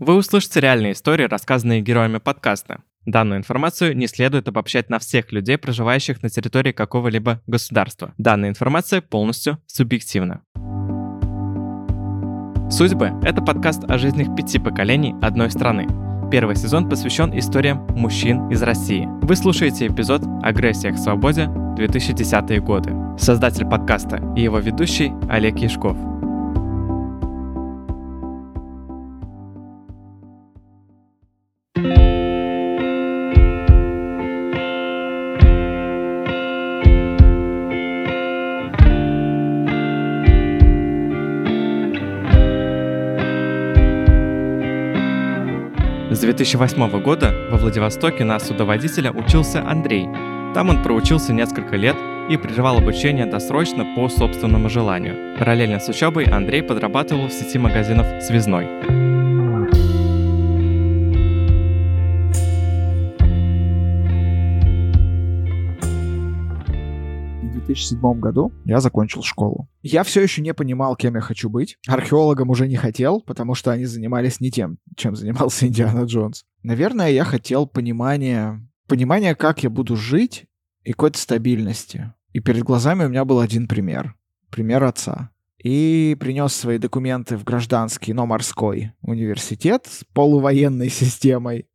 Вы услышите реальные истории, рассказанные героями подкаста. Данную информацию не следует обобщать на всех людей, проживающих на территории какого-либо государства. Данная информация полностью субъективна. «Судьбы» — это подкаст о жизнях пяти поколений одной страны. Первый сезон посвящен историям мужчин из России. Вы слушаете эпизод «Агрессия к свободе. 2010-е годы». Создатель подкаста и его ведущий Олег Яшков — 2008 года во Владивостоке на судоводителя учился Андрей. Там он проучился несколько лет и прервал обучение досрочно по собственному желанию. Параллельно с учебой Андрей подрабатывал в сети магазинов «Связной». 2007 году я закончил школу. Я все еще не понимал, кем я хочу быть. Археологом уже не хотел, потому что они занимались не тем, чем занимался Индиана Джонс. Наверное, я хотел понимания, понимания, как я буду жить и какой-то стабильности. И перед глазами у меня был один пример. Пример отца. И принес свои документы в гражданский, но морской университет с полувоенной системой.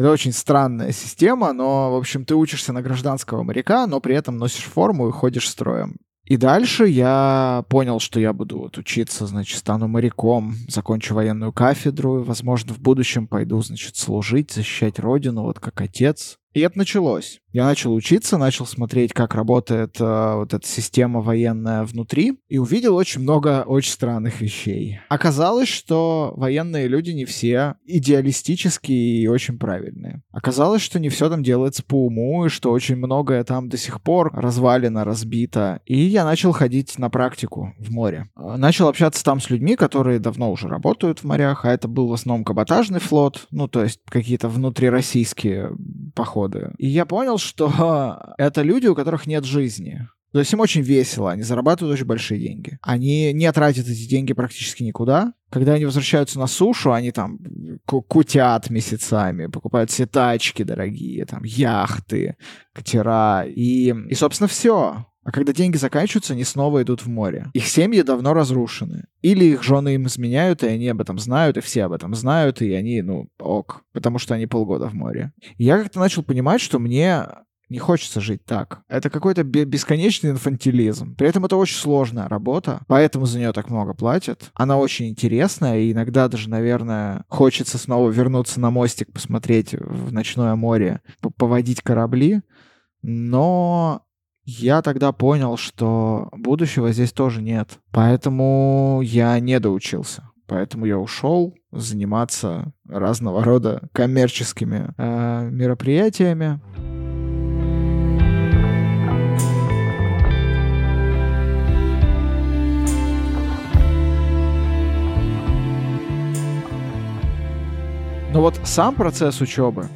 Это очень странная система, но, в общем, ты учишься на гражданского моряка, но при этом носишь форму и ходишь строем. И дальше я понял, что я буду вот учиться, значит, стану моряком, закончу военную кафедру, и, возможно, в будущем пойду, значит, служить, защищать родину, вот как отец. И это началось. Я начал учиться, начал смотреть, как работает э, вот эта система военная внутри, и увидел очень много очень странных вещей. Оказалось, что военные люди не все идеалистические и очень правильные. Оказалось, что не все там делается по уму, и что очень многое там до сих пор развалено, разбито. И я начал ходить на практику в море. Начал общаться там с людьми, которые давно уже работают в морях, а это был в основном каботажный флот, ну, то есть какие-то внутрироссийские походы. И я понял, что это люди, у которых нет жизни. То есть им очень весело, они зарабатывают очень большие деньги. Они не тратят эти деньги практически никуда. Когда они возвращаются на сушу, они там кутят месяцами, покупают все тачки дорогие, там яхты, катера и, и собственно, все. А когда деньги заканчиваются, они снова идут в море. Их семьи давно разрушены. Или их жены им изменяют, и они об этом знают, и все об этом знают, и они, ну, ок, потому что они полгода в море. И я как-то начал понимать, что мне не хочется жить так. Это какой-то бесконечный инфантилизм. При этом это очень сложная работа, поэтому за нее так много платят. Она очень интересная, и иногда даже, наверное, хочется снова вернуться на мостик, посмотреть в ночное море, поводить корабли. Но я тогда понял, что будущего здесь тоже нет. Поэтому я не доучился. Поэтому я ушел заниматься разного рода коммерческими э, мероприятиями. Но вот сам процесс учебы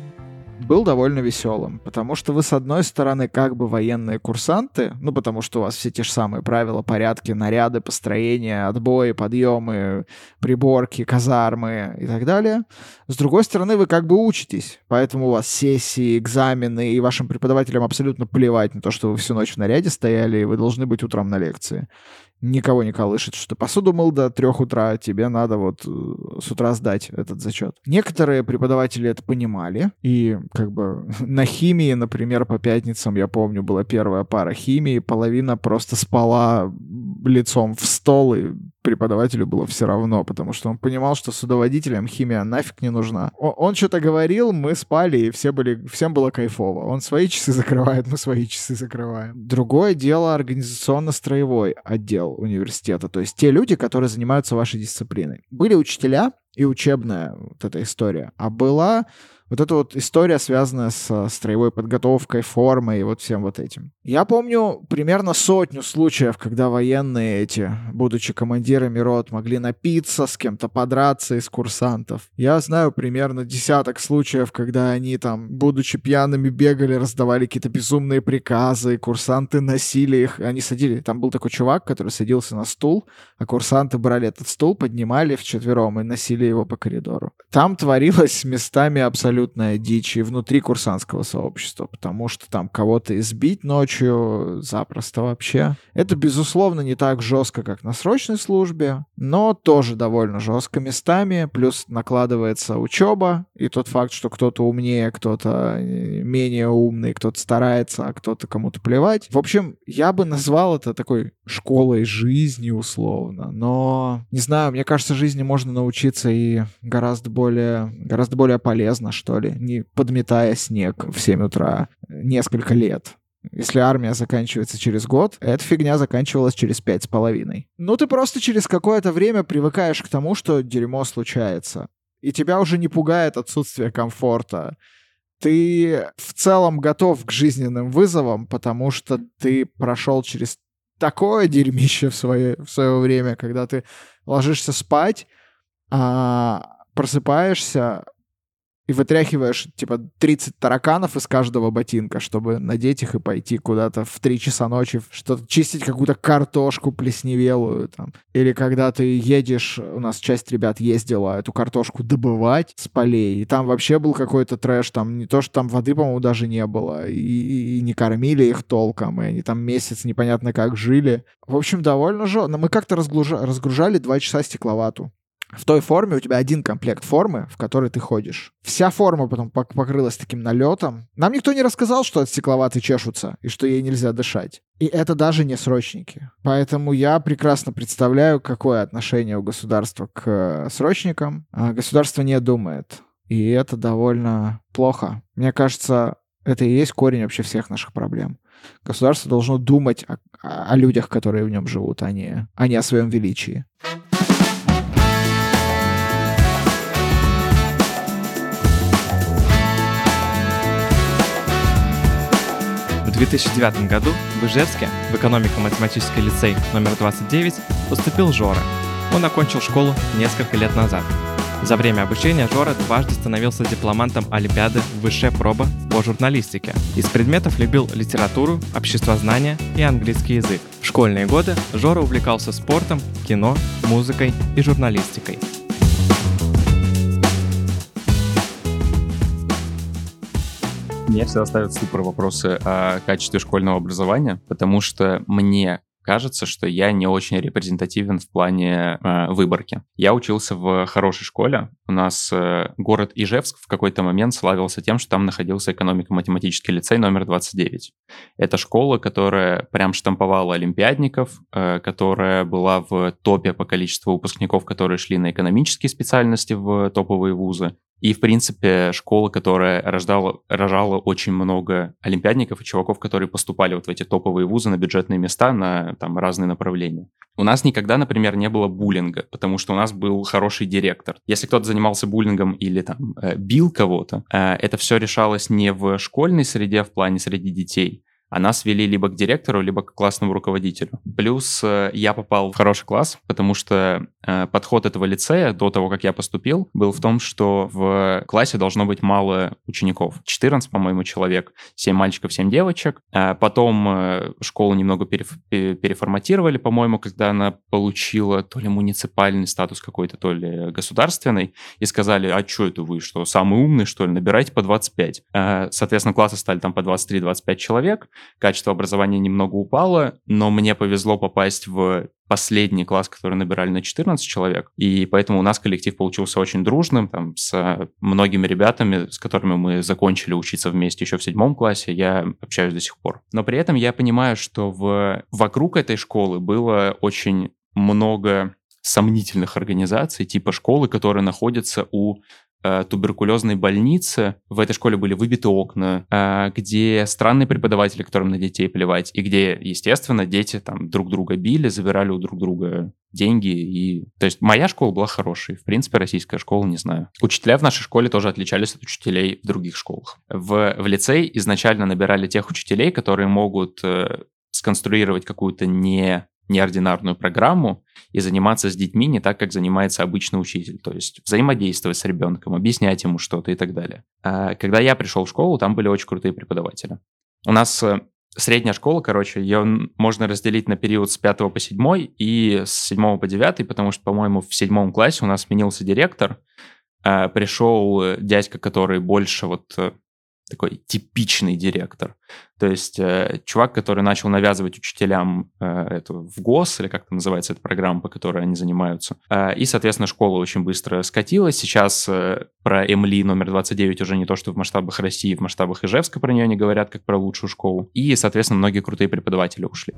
был довольно веселым, потому что вы, с одной стороны, как бы военные курсанты, ну, потому что у вас все те же самые правила, порядки, наряды, построения, отбои, подъемы, приборки, казармы и так далее. С другой стороны, вы как бы учитесь, поэтому у вас сессии, экзамены, и вашим преподавателям абсолютно плевать на то, что вы всю ночь в наряде стояли, и вы должны быть утром на лекции никого не колышет, что посуду мыл до трех утра, тебе надо вот э, с утра сдать этот зачет. Некоторые преподаватели это понимали, и как бы на химии, например, по пятницам, я помню, была первая пара химии, половина просто спала лицом в стол, и преподавателю было все равно, потому что он понимал, что судоводителям химия нафиг не нужна. Он, он что-то говорил, мы спали, и все были, всем было кайфово. Он свои часы закрывает, мы свои часы закрываем. Другое дело организационно-строевой отдел университета, то есть те люди, которые занимаются вашей дисциплиной. Были учителя, и учебная вот эта история. А была Вот эта вот история, связанная с строевой подготовкой, формой и вот всем вот этим. Я помню примерно сотню случаев, когда военные эти, будучи командирами рот, могли напиться, с кем-то подраться из курсантов. Я знаю примерно десяток случаев, когда они там, будучи пьяными, бегали, раздавали какие-то безумные приказы, курсанты носили их, они садили, там был такой чувак, который садился на стул, а курсанты брали этот стул, поднимали вчетвером и носили его по коридору. Там творилось местами абсолютная дичь и внутри курсантского сообщества, потому что там кого-то избить ночью запросто вообще. Это, безусловно, не так жестко, как на срочной службе, но тоже довольно жестко местами, плюс накладывается учеба, и тот факт, что кто-то умнее, кто-то э, менее умный, кто-то старается, а кто-то кому-то плевать. В общем, я бы назвал это такой школой жизни условно, но не знаю, мне кажется, жизни можно научиться и гораздо более, гораздо более полезно, что ли, не подметая снег в 7 утра несколько лет. Если армия заканчивается через год, эта фигня заканчивалась через пять с половиной. Ну, ты просто через какое-то время привыкаешь к тому, что дерьмо случается. И тебя уже не пугает отсутствие комфорта. Ты в целом готов к жизненным вызовам, потому что ты прошел через такое дерьмище в свое, в свое время, когда ты ложишься спать, а, просыпаешься, и вытряхиваешь, типа, 30 тараканов из каждого ботинка, чтобы надеть их и пойти куда-то в 3 часа ночи, что-то чистить какую-то картошку плесневелую там. Или когда ты едешь, у нас часть ребят ездила эту картошку добывать с полей, и там вообще был какой-то трэш, там не то, что там воды, по-моему, даже не было, и, и, не кормили их толком, и они там месяц непонятно как жили. В общем, довольно жестко. Мы как-то разгружали 2 часа стекловату в той форме у тебя один комплект формы, в которой ты ходишь. Вся форма потом покрылась таким налетом. Нам никто не рассказал, что от стекловаты чешутся и что ей нельзя дышать. И это даже не срочники. Поэтому я прекрасно представляю, какое отношение у государства к э, срочникам. А государство не думает. И это довольно плохо. Мне кажется, это и есть корень вообще всех наших проблем. Государство должно думать о, о людях, которые в нем живут, а не, а не о своем величии. 2009 году в Ижевске в экономико-математический лицей номер 29 поступил Жора. Он окончил школу несколько лет назад. За время обучения Жора дважды становился дипломантом Олимпиады «Высшая проба» по журналистике. Из предметов любил литературу, обществознание и английский язык. В школьные годы Жора увлекался спортом, кино, музыкой и журналистикой. Меня всегда ставят супер вопросы о качестве школьного образования, потому что мне кажется, что я не очень репрезентативен в плане э, выборки. Я учился в хорошей школе. У нас э, город Ижевск в какой-то момент славился тем, что там находился экономико-математический лицей номер 29. Это школа, которая прям штамповала олимпиадников, э, которая была в топе по количеству выпускников, которые шли на экономические специальности в топовые вузы. И, в принципе, школа, которая рождала, рожала очень много олимпиадников и чуваков, которые поступали вот в эти топовые вузы на бюджетные места, на там разные направления. У нас никогда, например, не было буллинга, потому что у нас был хороший директор. Если кто-то занимался буллингом или там э, бил кого-то, э, это все решалось не в школьной среде, в плане среди детей, а нас вели либо к директору, либо к классному руководителю. Плюс э, я попал в хороший класс, потому что подход этого лицея до того, как я поступил, был в том, что в классе должно быть мало учеников. 14, по-моему, человек, 7 мальчиков, 7 девочек. А потом э, школу немного переформатировали, по-моему, когда она получила то ли муниципальный статус какой-то, то ли государственный, и сказали, а что это вы, что самый умный, что ли, набирайте по 25. Соответственно, классы стали там по 23-25 человек, качество образования немного упало, но мне повезло попасть в последний класс, который набирали на 14 человек, и поэтому у нас коллектив получился очень дружным, там, с многими ребятами, с которыми мы закончили учиться вместе еще в седьмом классе, я общаюсь до сих пор. Но при этом я понимаю, что в... вокруг этой школы было очень много сомнительных организаций, типа школы, которые находятся у э, туберкулезной больнице. В этой школе были выбиты окна, э, где странные преподаватели, которым на детей плевать, и где, естественно, дети там друг друга били, забирали у друг друга деньги. И... То есть моя школа была хорошей. В принципе, российская школа, не знаю. Учителя в нашей школе тоже отличались от учителей в других школах. В, в лицей изначально набирали тех учителей, которые могут э, сконструировать какую-то не неординарную программу и заниматься с детьми не так, как занимается обычный учитель. То есть взаимодействовать с ребенком, объяснять ему что-то и так далее. А когда я пришел в школу, там были очень крутые преподаватели. У нас э, средняя школа, короче, ее можно разделить на период с 5 по 7 и с 7 по 9, потому что, по-моему, в седьмом классе у нас сменился директор, а, пришел э, дядька, который больше вот э, такой типичный директор. То есть э, чувак, который начал навязывать учителям э, эту в ГОС, или как это называется, эта программа, по которой они занимаются. Э, и, соответственно, школа очень быстро скатилась. Сейчас э, про МЛИ номер 29 уже не то, что в масштабах России, в масштабах Ижевска про нее не говорят, как про лучшую школу. И, соответственно, многие крутые преподаватели ушли.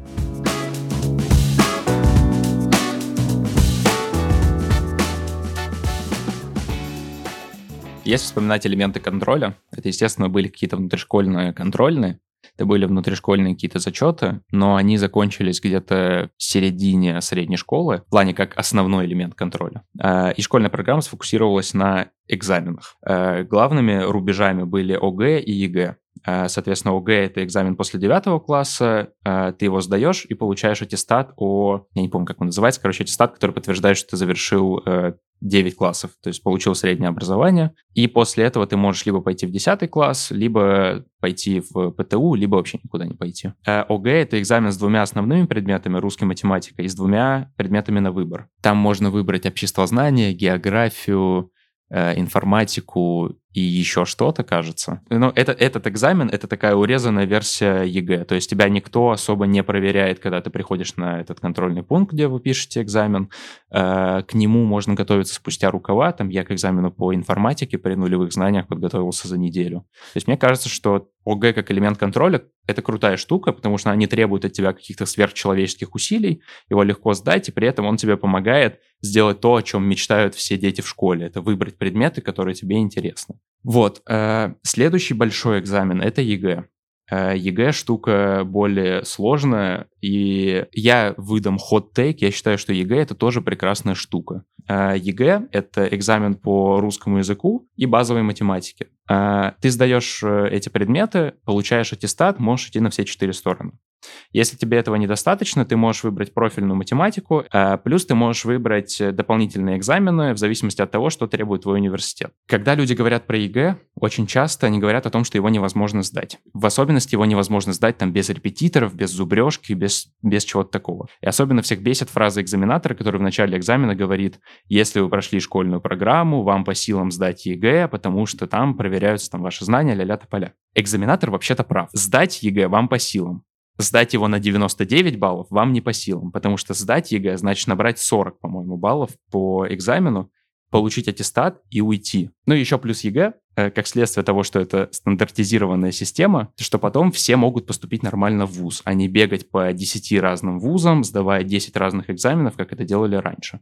Если вспоминать элементы контроля, это, естественно, были какие-то внутришкольные контрольные, это были внутришкольные какие-то зачеты, но они закончились где-то в середине средней школы, в плане как основной элемент контроля. А, и школьная программа сфокусировалась на экзаменах. А, главными рубежами были ОГЭ и ЕГЭ. А, соответственно, ОГЭ — это экзамен после девятого класса, ты его сдаешь и получаешь аттестат о... Я не помню, как он называется, короче, аттестат, который подтверждает, что ты завершил э, 9 классов, то есть получил среднее образование, и после этого ты можешь либо пойти в 10 класс, либо пойти в ПТУ, либо вообще никуда не пойти. А ОГЭ — это экзамен с двумя основными предметами, русский, математика, и с двумя предметами на выбор. Там можно выбрать обществознание, географию, Э, информатику и еще что-то, кажется. Но это, этот экзамен — это такая урезанная версия ЕГЭ. То есть тебя никто особо не проверяет, когда ты приходишь на этот контрольный пункт, где вы пишете экзамен. Э, к нему можно готовиться спустя рукава. Там я к экзамену по информатике при нулевых знаниях подготовился за неделю. То есть мне кажется, что ОГЭ как элемент контроля — это крутая штука, потому что она не требует от тебя каких-то сверхчеловеческих усилий, его легко сдать, и при этом он тебе помогает сделать то, о чем мечтают все дети в школе. Это выбрать предметы, которые тебе интересны. Вот. Э, следующий большой экзамен — это ЕГЭ. Э, ЕГЭ штука более сложная, и я выдам hot take, я считаю, что ЕГЭ это тоже прекрасная штука. Э, ЕГЭ — это экзамен по русскому языку и базовой математике. Ты сдаешь эти предметы, получаешь аттестат, можешь идти на все четыре стороны. Если тебе этого недостаточно, ты можешь выбрать профильную математику, а плюс ты можешь выбрать э, дополнительные экзамены в зависимости от того, что требует твой университет. Когда люди говорят про ЕГЭ, очень часто они говорят о том, что его невозможно сдать. В особенности его невозможно сдать там без репетиторов, без зубрежки, без, без чего-то такого. И особенно всех бесит фраза экзаменатора, который в начале экзамена говорит, если вы прошли школьную программу, вам по силам сдать ЕГЭ, потому что там проверяются там ваши знания, ля-ля тополя. Экзаменатор вообще-то прав. Сдать ЕГЭ вам по силам сдать его на 99 баллов вам не по силам, потому что сдать ЕГЭ значит набрать 40, по-моему, баллов по экзамену, получить аттестат и уйти. Ну и еще плюс ЕГЭ, э, как следствие того, что это стандартизированная система, что потом все могут поступить нормально в ВУЗ, а не бегать по 10 разным вузам, сдавая 10 разных экзаменов, как это делали раньше.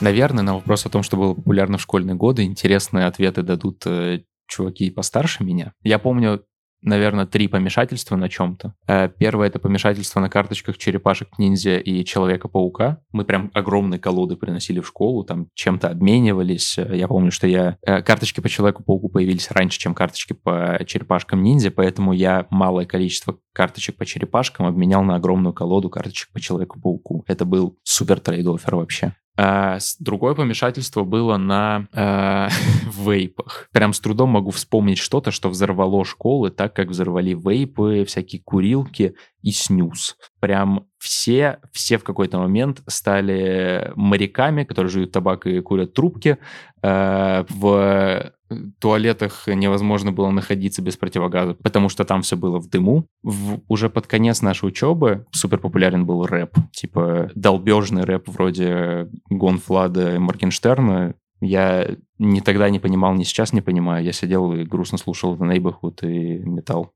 Наверное, на вопрос о том, что было популярно в школьные годы, интересные ответы дадут э, чуваки постарше меня. Я помню, наверное, три помешательства на чем-то. Э, первое — это помешательство на карточках черепашек-ниндзя и Человека-паука. Мы прям огромные колоды приносили в школу, там чем-то обменивались. Я помню, что я... Э, карточки по Человеку-пауку появились раньше, чем карточки по черепашкам-ниндзя, поэтому я малое количество карточек по черепашкам обменял на огромную колоду карточек по Человеку-пауку. Это был супер trade offer вообще. А, другое помешательство было на э, вейпах. Прям с трудом могу вспомнить что-то, что взорвало школы, так как взорвали вейпы, всякие курилки и снюс. Прям все, все в какой-то момент стали моряками, которые жуют табак и курят трубки. Э, в туалетах невозможно было находиться без противогаза, потому что там все было в дыму. В, уже под конец нашей учебы супер популярен был рэп, типа долбежный рэп вроде Гонфлада и Моргенштерна. Я ни тогда не понимал, ни сейчас не понимаю. Я сидел и грустно слушал The Neighborhood и металл.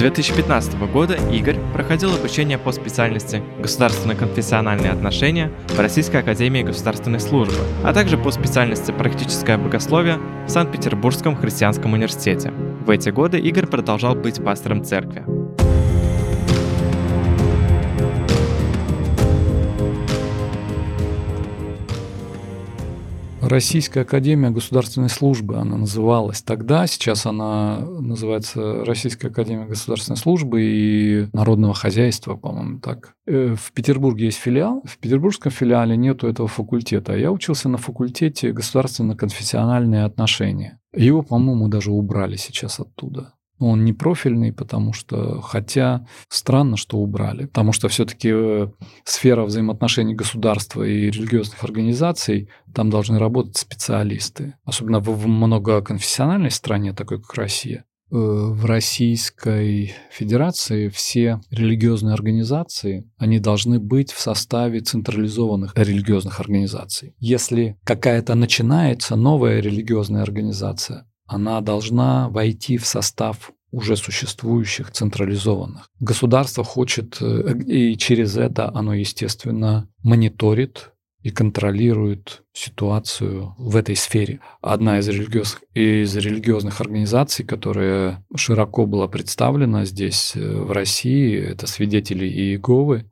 2015 года Игорь проходил обучение по специальности «Государственно-конфессиональные отношения» в Российской Академии Государственной Службы, а также по специальности «Практическое богословие» в Санкт-Петербургском христианском университете. В эти годы Игорь продолжал быть пастором церкви. Российская Академия Государственной Службы она называлась тогда, сейчас она называется Российская Академия Государственной Службы и Народного Хозяйства, по-моему, так. Э, в Петербурге есть филиал, в петербургском филиале нету этого факультета. Я учился на факультете государственно-конфессиональные отношения. Его, по-моему, даже убрали сейчас оттуда. Он не профильный, потому что, хотя странно, что убрали, потому что все-таки э, сфера взаимоотношений государства и религиозных организаций, там должны работать специалисты. Особенно в многоконфессиональной стране, такой как Россия. Э, в Российской Федерации все религиозные организации, они должны быть в составе централизованных религиозных организаций. Если какая-то начинается новая религиозная организация, она должна войти в состав уже существующих централизованных. Государство хочет, э, и через это оно, естественно, мониторит и контролирует ситуацию в этой сфере. Одна из религиозных, из религиозных организаций, которая широко была представлена здесь, э, в России, это свидетели Иеговы,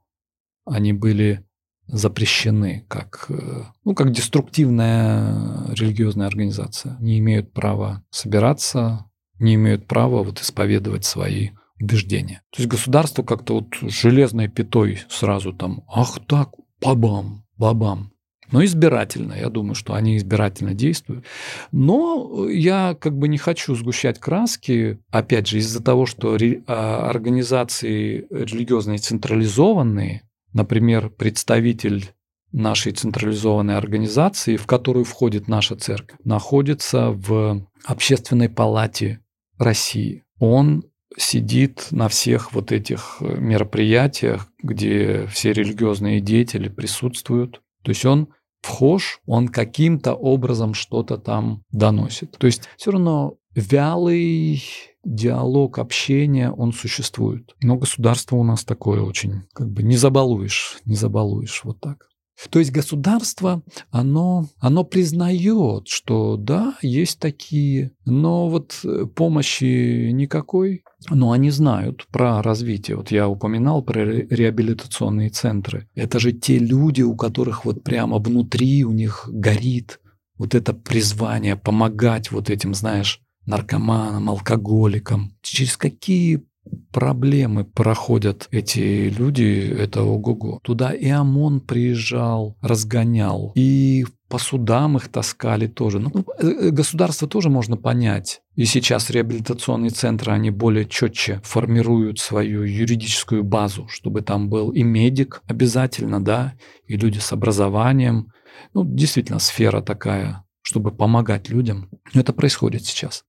они были запрещены как, э, ну, как деструктивная религиозная организация. Не имеют права собираться, не имеют права вот исповедовать свои убеждения. То есть государство как-то вот железной пятой сразу там, ах так, бабам, бабам. Но избирательно, я думаю, что они избирательно действуют. Но я как бы не хочу сгущать краски, опять же, из-за того, что а, организации религиозные централизованные, Например, представитель нашей централизованной организации, в которую входит наша церковь, находится в общественной палате России. Он сидит на всех вот этих э, мероприятиях, где все религиозные деятели присутствуют. То есть он вхож, он каким-то образом что-то там доносит. То есть все равно вялый диалог, общение, он существует. Но государство у нас такое очень, как бы не забалуешь, не забалуешь вот так. То есть государство, оно, оно признает, что да, есть такие, но вот э, помощи никакой. Но они знают про развитие. Вот я упоминал про реабилитационные центры. Это же те люди, у которых вот прямо внутри у них горит вот это призвание помогать вот этим, знаешь, наркоманам, алкоголикам. Через какие проблемы проходят эти люди, это ого-го. Туда и ОМОН приезжал, разгонял, и по судам их таскали тоже. Ну, э, э, государство тоже можно понять. И сейчас реабилитационные центры, они более четче формируют свою юридическую базу, чтобы там был и медик обязательно, да, и люди с образованием. Ну, действительно, сфера такая, чтобы помогать людям. Но это происходит сейчас.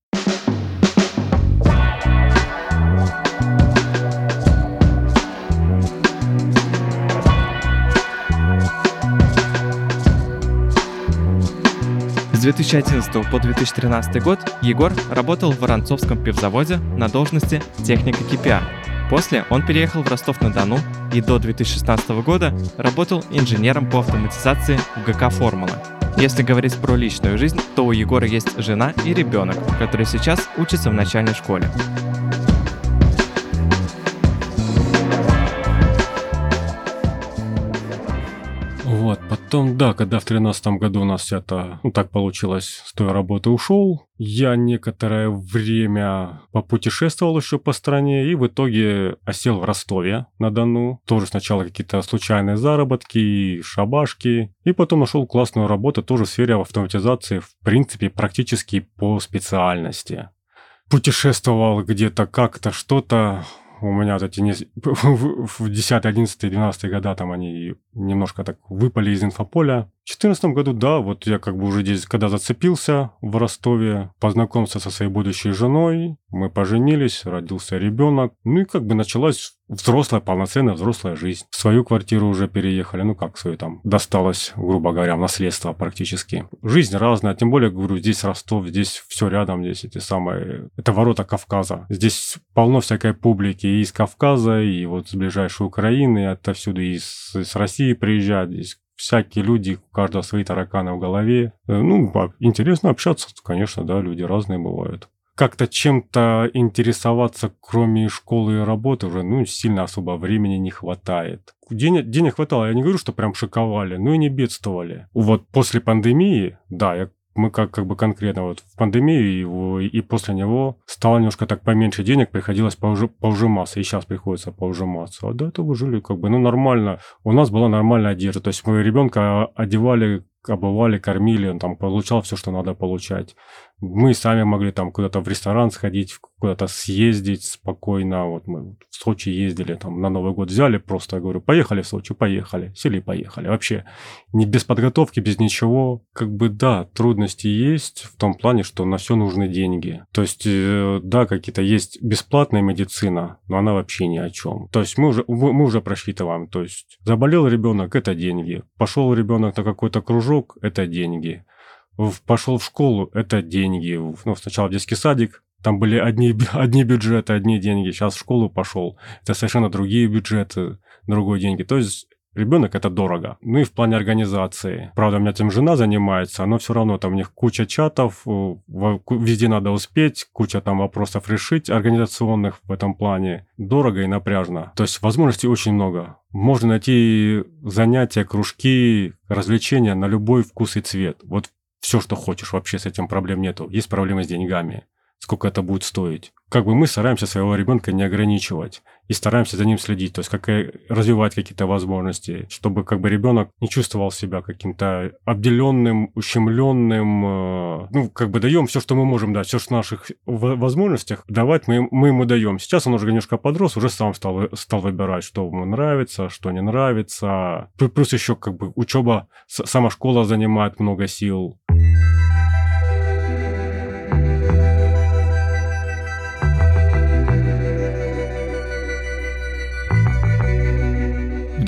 С 2011 по 2013 год Егор работал в Воронцовском пивзаводе на должности техника KPI. После он переехал в Ростов-на-Дону и до 2016 года работал инженером по автоматизации в ГК «Формула». Если говорить про личную жизнь, то у Егора есть жена и ребенок, который сейчас учится в начальной школе. Потом, да, когда в тринадцатом году у нас это, ну так получилось, с той работы ушел, я некоторое время попутешествовал еще по стране и в итоге осел в Ростове на Дону. Тоже сначала какие-то случайные заработки, шабашки. И потом нашел классную работу тоже в сфере автоматизации, в принципе, практически по специальности. Путешествовал где-то как-то, что-то, у меня вот эти не... в 10, 11, 12 года там они немножко так выпали из инфополя. 2014 году, да, вот я как бы уже здесь, когда зацепился в Ростове, познакомился со своей будущей женой, мы поженились, родился ребенок, ну и как бы началась взрослая, полноценная взрослая жизнь. В свою квартиру уже переехали, ну как свою там, досталось, грубо говоря, в наследство практически. Жизнь разная, тем более, говорю, здесь Ростов, здесь все рядом, здесь эти самые, это ворота Кавказа. Здесь полно всякой публики и из Кавказа, и вот с ближайшей Украины, и отовсюду, и с, с России приезжают, здесь всякие люди, у каждого свои тараканы в голове. Э, ну, интересно общаться, конечно, да, люди разные бывают. Как-то чем-то интересоваться, кроме школы и работы, уже, ну, сильно особо времени не хватает. Денег, денег хватало, я не говорю, что прям шиковали, но и не бедствовали. Вот после пандемии, да, я мы как, как бы конкретно вот в пандемию и, и после него стало немножко так поменьше денег, приходилось поужи, поужиматься, и сейчас приходится поужиматься. А до этого жили как бы, ну, нормально. У нас была нормальная одежда, то есть мы ребенка одевали обывали, кормили, он там получал все, что надо получать. Мы сами могли там куда-то в ресторан сходить, куда-то съездить спокойно. Вот мы в Сочи ездили, там на Новый год взяли, просто, я говорю, поехали в Сочи, поехали, сели поехали. Вообще, не без подготовки, без ничего. Как бы, да, трудности есть в том плане, что на все нужны деньги. То есть, э, да, какие-то есть бесплатная медицина, но она вообще ни о чем. То есть, мы уже, мы уже просчитываем. То есть, заболел ребенок, это деньги. Пошел ребенок на какой-то кружок, это деньги пошел в школу, это деньги. Ну, сначала в детский садик, там были одни, одни бюджеты, одни деньги. Сейчас в школу пошел, это совершенно другие бюджеты, другой деньги. То есть ребенок это дорого. Ну и в плане организации. Правда, у меня этим жена занимается, но все равно там у них куча чатов, везде надо успеть, куча там вопросов решить организационных в этом плане. Дорого и напряжно. То есть возможностей очень много. Можно найти занятия, кружки, развлечения на любой вкус и цвет. Вот все, что хочешь, вообще с этим проблем нету. Есть проблемы с деньгами сколько это будет стоить. Как бы мы стараемся своего ребенка не ограничивать и стараемся за ним следить, то есть как развивать какие-то возможности, чтобы как бы ребенок не чувствовал себя каким-то обделенным, ущемленным. Э, ну, как бы даем все, что мы можем дать, все, что в наших возможностях давать, мы, мы ему даем. Сейчас он уже немножко подрос, уже сам стал, стал выбирать, что ему нравится, что не нравится. Плюс еще как бы учеба, сама школа занимает много сил.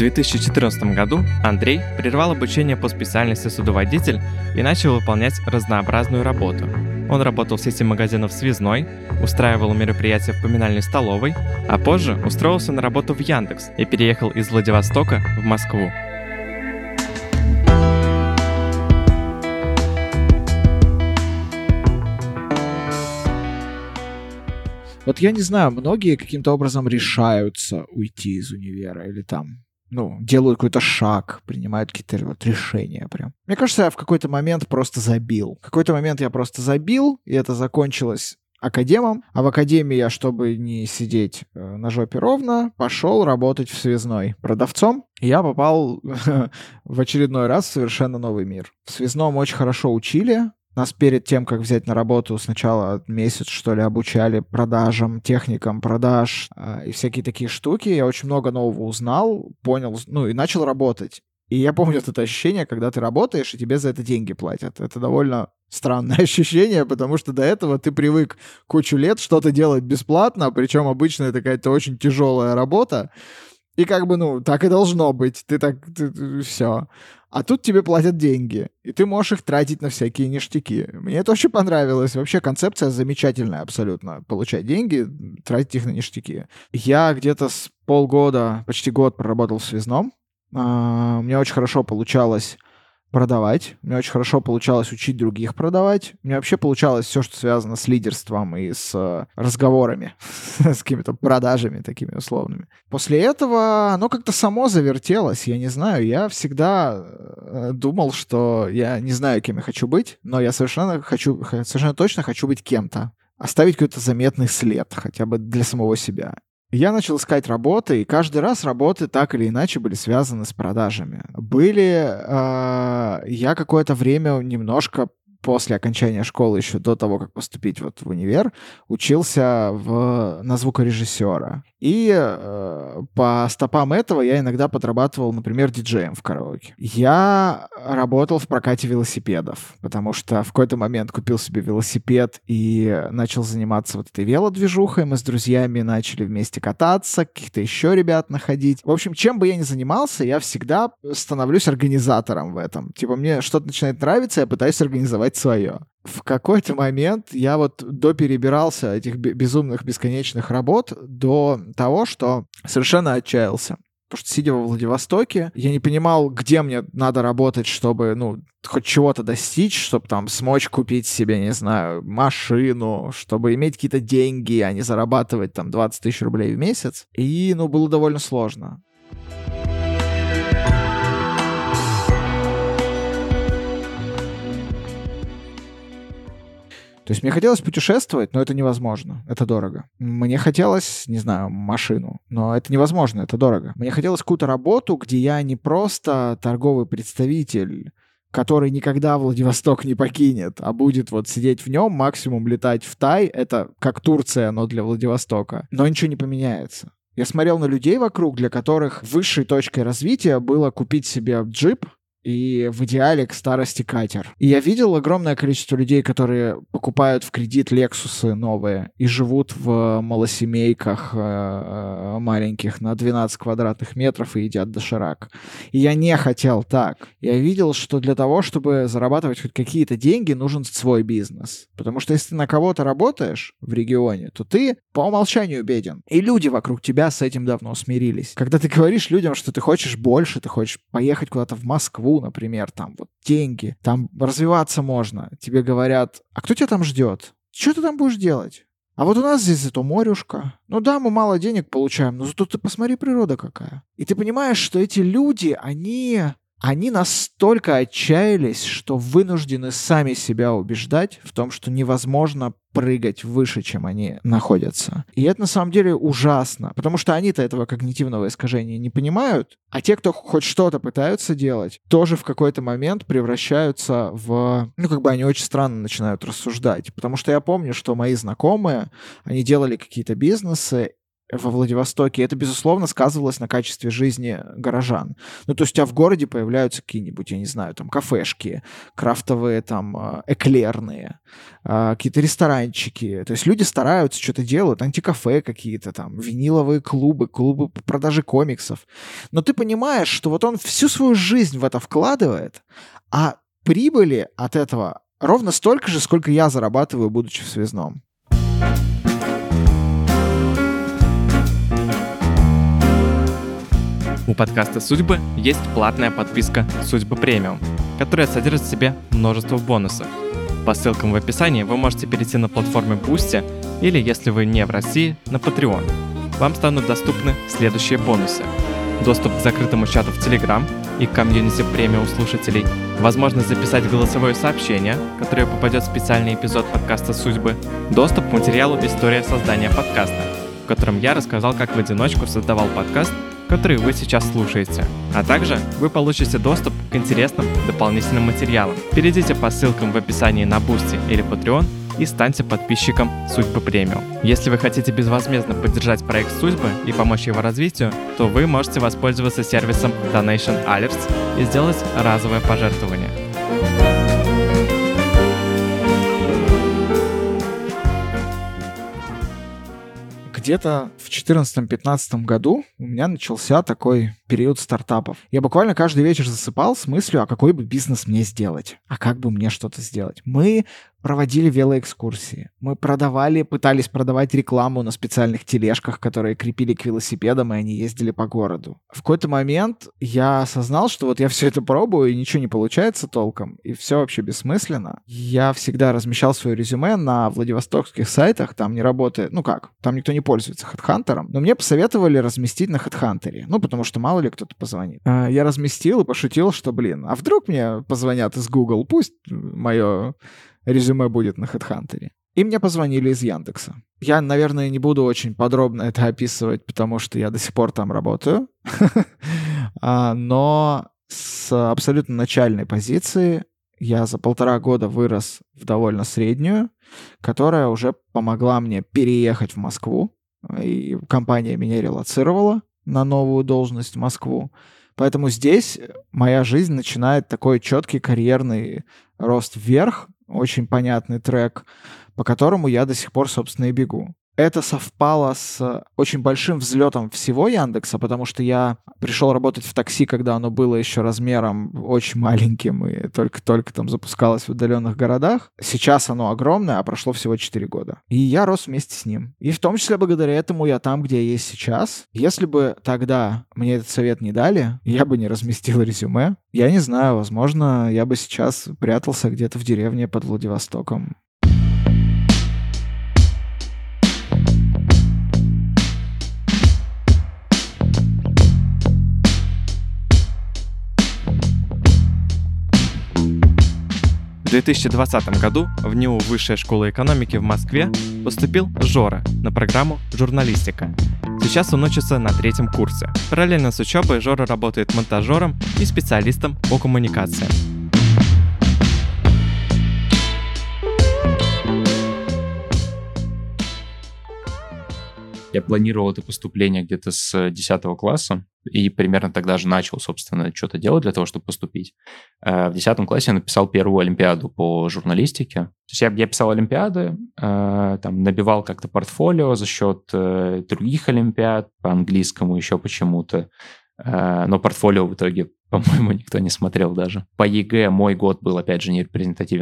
2014 году Андрей прервал обучение по специальности судоводитель и начал выполнять разнообразную работу. Он работал в сети магазинов «Связной», устраивал мероприятия в поминальной столовой, а позже устроился на работу в Яндекс и переехал из Владивостока в Москву. Вот я не знаю, многие каким-то образом решаются уйти из универа или там ну, делают какой-то шаг, принимают какие-то вот решения прям. Мне кажется, я в какой-то момент просто забил. В какой-то момент я просто забил, и это закончилось академом, а в академии я, чтобы не сидеть э, на жопе ровно, пошел работать в связной продавцом. И я попал в очередной раз в совершенно новый мир. В связном очень хорошо учили, нас перед тем, как взять на работу, сначала месяц, что ли, обучали продажам, техникам продаж э, и всякие такие штуки. Я очень много нового узнал, понял, ну и начал работать. И я помню это ощущение, когда ты работаешь, и тебе за это деньги платят. Это довольно странное ощущение, потому что до этого ты привык кучу лет что-то делать бесплатно, причем обычно это какая-то очень тяжелая работа. И как бы, ну, так и должно быть. Ты так, ты, ты, все. А тут тебе платят деньги, и ты можешь их тратить на всякие ништяки. Мне это очень понравилось. Вообще концепция замечательная абсолютно. Получать деньги, тратить их на ништяки. Я где-то с полгода, почти год проработал в связном. Uh, у меня очень хорошо получалось продавать. Мне очень хорошо получалось учить других продавать. Мне вообще получалось все, что связано с лидерством и с э, разговорами, с какими-то продажами такими условными. После этого оно как-то само завертелось. Я не знаю, я всегда э, думал, что я не знаю, кем я хочу быть, но я совершенно хочу, совершенно точно хочу быть кем-то. Оставить какой-то заметный след, хотя бы для самого себя я начал искать работы, и каждый раз работы так или иначе были связаны с продажами. Были... Э, я какое-то время немножко после окончания школы, еще до того, как поступить вот в универ, учился в, на звукорежиссера. И э, по стопам этого я иногда подрабатывал, например, диджеем в караоке. Я работал в прокате велосипедов, потому что в какой-то момент купил себе велосипед и начал заниматься вот этой велодвижухой. Мы с друзьями начали вместе кататься, каких-то еще ребят находить. В общем, чем бы я ни занимался, я всегда становлюсь организатором в этом. Типа мне что-то начинает нравиться, я пытаюсь организовать свое в какой-то момент я вот доперебирался этих безумных бесконечных работ до того, что совершенно отчаялся. Потому что, сидя во Владивостоке, я не понимал, где мне надо работать, чтобы, ну, хоть чего-то достичь, чтобы там смочь купить себе, не знаю, машину, чтобы иметь какие-то деньги, а не зарабатывать там 20 тысяч рублей в месяц. И, ну, было довольно сложно. То есть мне хотелось путешествовать, но это невозможно, это дорого. Мне хотелось, не знаю, машину, но это невозможно, это дорого. Мне хотелось какую-то работу, где я не просто торговый представитель, который никогда Владивосток не покинет, а будет вот сидеть в нем, максимум летать в Тай, это как Турция, но для Владивостока. Но ничего не поменяется. Я смотрел на людей вокруг, для которых высшей точкой развития было купить себе джип, и в идеале к старости катер. И я видел огромное количество людей, которые покупают в кредит Лексусы новые и живут в малосемейках э, э маленьких на 12 квадратных метров и едят доширак. И я не хотел так. Я видел, что для того, чтобы зарабатывать хоть какие-то деньги, нужен свой бизнес. Потому что если ты на кого-то работаешь в регионе, то ты по умолчанию беден. И люди вокруг тебя с этим давно смирились. Когда ты говоришь людям, что ты хочешь больше, ты хочешь поехать куда-то в Москву, Москву, например, там вот деньги, там развиваться можно. Тебе говорят, а кто тебя там ждет? Что ты там будешь делать? А вот у нас здесь зато морюшка. Ну да, мы мало денег получаем, но зато ты посмотри, природа какая. И ты понимаешь, что эти люди, они они настолько отчаялись, что вынуждены сами себя убеждать в том, что невозможно прыгать выше, чем они находятся. И это на самом деле ужасно, потому что они-то этого когнитивного искажения не понимают, а те, кто хоть что-то пытаются делать, тоже в какой-то момент превращаются в... Ну, как бы они очень странно начинают рассуждать, потому что я помню, что мои знакомые, они делали какие-то бизнесы, во Владивостоке, это, безусловно, сказывалось на качестве жизни горожан. Ну, то есть у тебя в городе появляются какие-нибудь, я не знаю, там, кафешки, крафтовые, там, э, эклерные, а, какие-то ресторанчики. То есть люди стараются, что-то делают, антикафе какие-то там, виниловые клубы, клубы по продаже комиксов. Но ты понимаешь, что вот он всю свою жизнь в это вкладывает, а прибыли от этого ровно столько же, сколько я зарабатываю, будучи в связном. У подкаста «Судьбы» есть платная подписка «Судьба премиум», которая содержит в себе множество бонусов. По ссылкам в описании вы можете перейти на платформе Boosty или, если вы не в России, на Patreon. Вам станут доступны следующие бонусы. Доступ к закрытому чату в Telegram и комьюнити премиум слушателей, возможность записать голосовое сообщение, которое попадет в специальный эпизод подкаста «Судьбы», доступ к материалу «История создания подкаста», в котором я рассказал, как в одиночку создавал подкаст – которые вы сейчас слушаете. А также вы получите доступ к интересным дополнительным материалам. Перейдите по ссылкам в описании на Boosty или Patreon и станьте подписчиком Судьбы Премиум. Если вы хотите безвозмездно поддержать проект Судьбы и помочь его развитию, то вы можете воспользоваться сервисом Donation Alerts и сделать разовое пожертвование. Где-то в 2014-2015 году у меня начался такой период стартапов. Я буквально каждый вечер засыпал с мыслью, а какой бы бизнес мне сделать, а как бы мне что-то сделать. Мы проводили велоэкскурсии. Мы продавали, пытались продавать рекламу на специальных тележках, которые крепили к велосипедам, и они ездили по городу. В какой-то момент я осознал, что вот я все это пробую, и ничего не получается толком, и все вообще бессмысленно. Я всегда размещал свое резюме на владивостокских сайтах, там не работает, ну как, там никто не пользуется HeadHunter, но мне посоветовали разместить на HeadHunter, ну потому что мало ли кто-то позвонит. А, я разместил и пошутил, что, блин, а вдруг мне позвонят из Google, пусть мое резюме будет на HeadHunter. И мне позвонили из Яндекса. Я, наверное, не буду очень подробно это описывать, потому что я до сих пор там работаю. А, но с абсолютно начальной позиции я за полтора года вырос в довольно среднюю, которая уже помогла мне переехать в Москву. И компания меня релацировала на новую должность в Москву. Поэтому здесь моя жизнь начинает такой четкий карьерный рост вверх, очень понятный трек, по которому я до сих пор, собственно, и бегу это совпало с очень большим взлетом всего Яндекса, потому что я пришел работать в такси, когда оно было еще размером очень маленьким и только-только там запускалось в удаленных городах. Сейчас оно огромное, а прошло всего 4 года. И я рос вместе с ним. И в том числе благодаря этому я там, где я есть сейчас. Если бы тогда мне этот совет не дали, я бы не разместил резюме. Я не знаю, возможно, я бы сейчас прятался где-то в деревне под Владивостоком 2020 году в НИУ Высшей школы экономики в Москве поступил Жора на программу «Журналистика». Сейчас он учится на третьем курсе. Параллельно с учебой Жора работает монтажером и специалистом по коммуникациям. Я планировал это поступление где-то с 10 класса, и примерно тогда же начал, собственно, что-то делать для того, чтобы поступить. Э, в 10 классе я написал первую олимпиаду по журналистике. То есть я, я писал олимпиады, э, там, набивал как-то портфолио за счет э, других олимпиад по английскому еще почему-то. Но портфолио в итоге по-моему, никто не смотрел даже. По ЕГЭ мой год был, опять же, не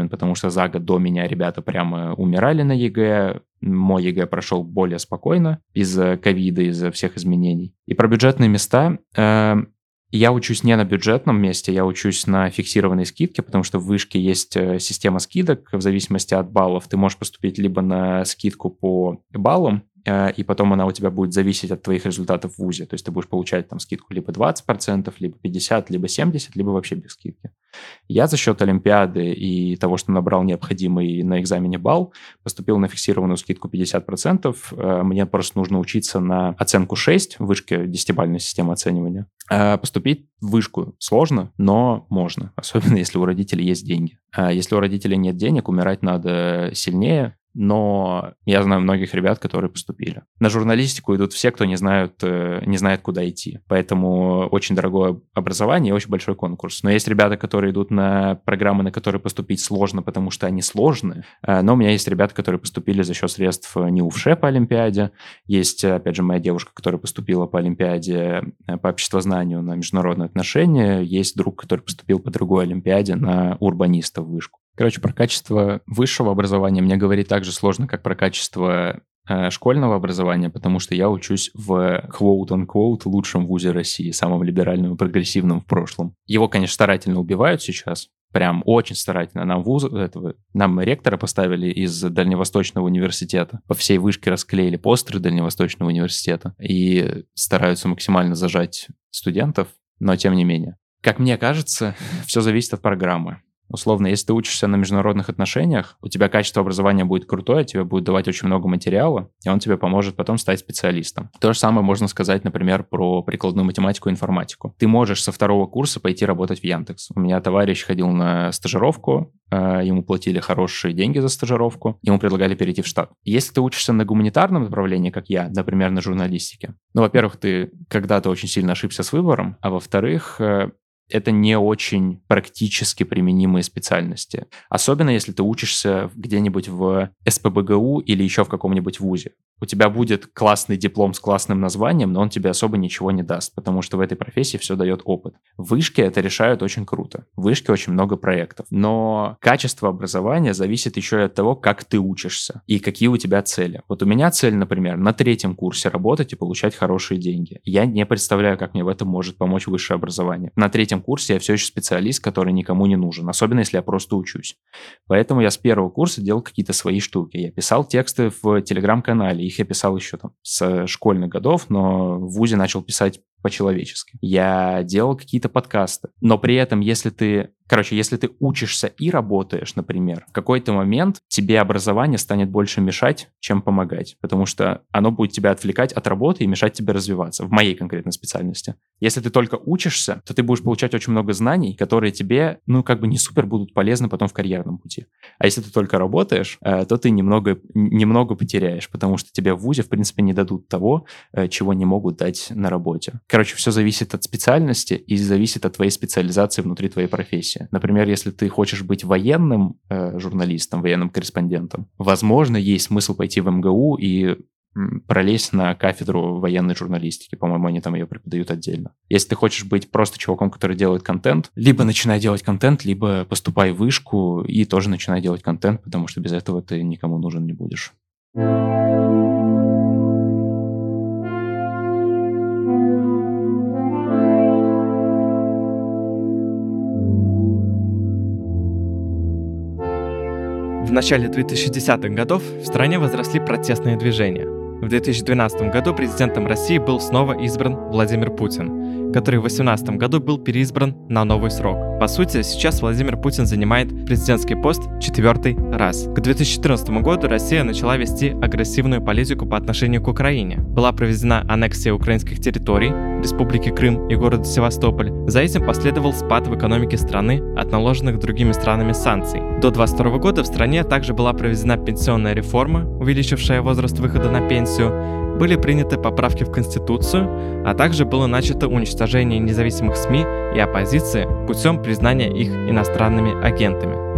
потому что за год до меня ребята прямо умирали на ЕГЭ. Мой ЕГЭ прошел более спокойно из-за ковида, из-за всех изменений. И про бюджетные места. Э, я учусь не на бюджетном месте, я учусь на фиксированной скидке, потому что в вышке есть э, система скидок в зависимости от баллов. Ты можешь поступить либо на скидку по баллам, и потом она у тебя будет зависеть от твоих результатов в ВУЗе. То есть ты будешь получать там скидку либо 20%, либо 50%, либо 70%, либо вообще без скидки. Я за счет Олимпиады и того, что набрал необходимый на экзамене балл, поступил на фиксированную скидку 50%. Э, мне просто нужно учиться на оценку 6 в вышке 10-бальной системы оценивания. Э, поступить в вышку сложно, но можно, особенно если у родителей есть деньги. Если у родителей нет денег, умирать надо сильнее, но я знаю многих ребят, которые поступили. На журналистику идут все, кто не знают, э, не знает, куда идти. Поэтому очень дорогое образование и очень большой конкурс. Но есть ребята, которые идут на программы, на которые поступить сложно, потому что они сложные. Э, но у меня есть ребята, которые поступили за счет средств НИУФШЕ по Олимпиаде. Есть, опять же, моя девушка, которая поступила по Олимпиаде э, по обществознанию на международные отношения. Есть друг, который поступил по другой Олимпиаде на урбаниста в вышку. Короче, про качество высшего образования мне говорить так же сложно, как про качество э, школьного образования, потому что я учусь в quote-unquote лучшем вузе России, самом либеральном и прогрессивном в прошлом. Его, конечно, старательно убивают сейчас, прям очень старательно. Нам вуз этого, нам ректора поставили из Дальневосточного университета. По всей вышке расклеили постеры Дальневосточного университета и стараются максимально зажать студентов, но тем не менее. Как мне кажется, все зависит от программы. Условно, если ты учишься на международных отношениях, у тебя качество образования будет крутое, тебе будет давать очень много материала, и он тебе поможет потом стать специалистом. То же самое можно сказать, например, про прикладную математику и информатику. Ты можешь со второго курса пойти работать в Яндекс. У меня товарищ ходил на стажировку, э, ему платили хорошие деньги за стажировку, ему предлагали перейти в штат. Если ты учишься на гуманитарном направлении, как я, например, на журналистике, ну, во-первых, ты когда-то очень сильно ошибся с выбором, а во-вторых, э, это не очень практически применимые специальности. Особенно если ты учишься где-нибудь в СПБГУ или еще в каком-нибудь вузе у тебя будет классный диплом с классным названием, но он тебе особо ничего не даст, потому что в этой профессии все дает опыт. Вышки это решают очень круто. В вышке очень много проектов. Но качество образования зависит еще и от того, как ты учишься и какие у тебя цели. Вот у меня цель, например, на третьем курсе работать и получать хорошие деньги. Я не представляю, как мне в этом может помочь высшее образование. На третьем курсе я все еще специалист, который никому не нужен, особенно если я просто учусь. Поэтому я с первого курса делал какие-то свои штуки. Я писал тексты в телеграм-канале, их я писал еще там с школьных годов, но в ВУЗе начал писать по-человечески. Я делал какие-то подкасты. Но при этом, если ты Короче, если ты учишься и работаешь, например, в какой-то момент тебе образование станет больше мешать, чем помогать, потому что оно будет тебя отвлекать от работы и мешать тебе развиваться, в моей конкретной специальности. Если ты только учишься, то ты будешь получать очень много знаний, которые тебе, ну, как бы не супер будут полезны потом в карьерном пути. А если ты только работаешь, э, то ты немного, немного потеряешь, потому что тебе в ВУЗе, в принципе, не дадут того, э, чего не могут дать на работе. Короче, все зависит от специальности и зависит от твоей специализации внутри твоей профессии. Например, если ты хочешь быть военным э, журналистом, военным корреспондентом, возможно, есть смысл пойти в МГУ и пролезть на кафедру военной журналистики. По-моему, они там ее преподают отдельно. Если ты хочешь быть просто чуваком, который делает контент, либо начинай делать контент, либо поступай в вышку и тоже начинай делать контент, потому что без этого ты никому нужен не будешь. В начале 2010-х годов в стране возросли протестные движения. В 2012 году президентом России был снова избран Владимир Путин, который в 2018 году был переизбран на новый срок. По сути, сейчас Владимир Путин занимает президентский пост четвертый раз. К 2014 году Россия начала вести агрессивную политику по отношению к Украине. Была проведена аннексия украинских территорий, Республики Крым и города Севастополь. За этим последовал спад в экономике страны от наложенных другими странами санкций. До 2022 года в стране также была проведена пенсионная реформа, увеличившая возраст выхода на пенсию, были приняты поправки в Конституцию, а также было начато уничтожение независимых СМИ и оппозиции путем признания их иностранными агентами.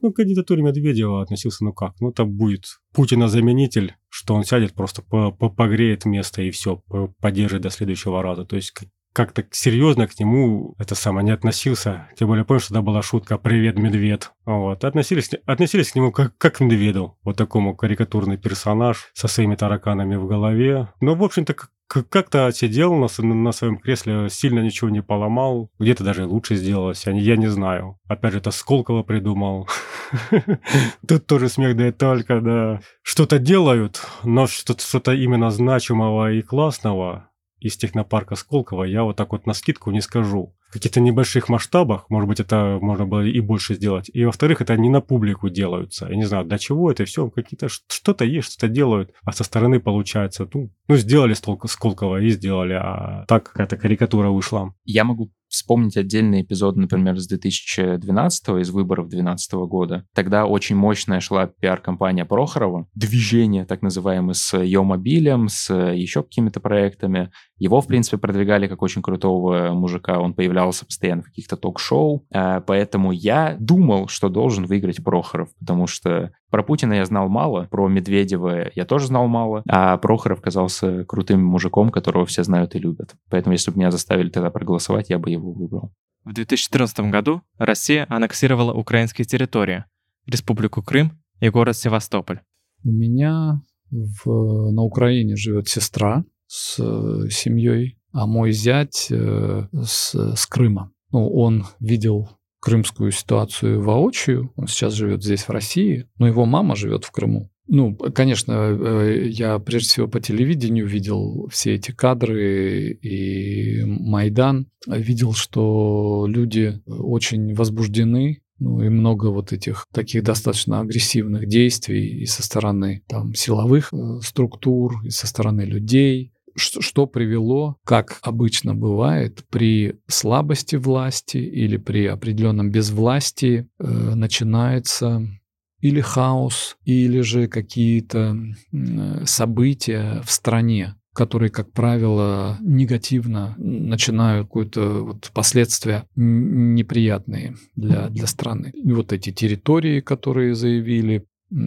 Ну, к кандидатуре Медведева относился, ну как, ну это будет Путина заменитель, что он сядет, просто погреет место и все, поддержит до следующего раза. То есть как-то серьезно к нему это самое не относился. Тем более, помню, что тогда была шутка «Привет, медведь». Вот. Относились, относились к нему как, как к медведу. Вот такому карикатурный персонаж со своими тараканами в голове. Но, в общем-то, как-то отсидел на, на своем кресле, сильно ничего не поломал. Где-то даже лучше сделалось, я не, я не знаю. Опять же, это Сколково придумал. Тут тоже смех, да и только, да. Что-то делают, но что-то именно значимого и классного из технопарка Сколково я вот так вот на скидку не скажу. В каких-то небольших масштабах, может быть, это можно было и больше сделать. И во-вторых, это не на публику делаются. Я не знаю, для чего это все, какие-то что-то есть, что-то делают, а со стороны получается, ну, ну сделали Сколково и сделали, а так какая-то карикатура вышла. Я могу вспомнить отдельный эпизод, например, с 2012 из выборов 2012 года. Тогда очень мощная шла пиар-компания Прохорова, движение так называемое с Йомобилем, с еще какими-то проектами. Его, в принципе, продвигали как очень крутого мужика, он появлялся постоянно в каких-то ток-шоу, э, поэтому я думал, что должен выиграть Прохоров, потому что про Путина я знал мало, про Медведева я тоже знал мало, а Прохоров казался крутым мужиком, которого все знают и любят. Поэтому, если бы меня заставили тогда проголосовать, я бы его выбрал. В 2014 году Россия аннексировала украинские территории, Республику Крым и город Севастополь. У меня в, на Украине живет сестра с э, семьей, а мой зять э, с, с Крыма. Ну, он видел крымскую ситуацию воочию. Он сейчас живет здесь, в России, но его мама живет в Крыму. Ну, конечно, э, я прежде всего по телевидению видел все эти кадры и Майдан. Видел, что люди очень возбуждены ну и много вот этих таких достаточно агрессивных действий и со стороны там силовых э, структур, и со стороны людей что, привело, как обычно бывает, при слабости власти или при определенном безвластии э, начинается или хаос, или же какие-то э, события в стране, которые, как правило, негативно начинают какое-то вот последствия неприятные для, для страны. И вот эти территории, которые заявили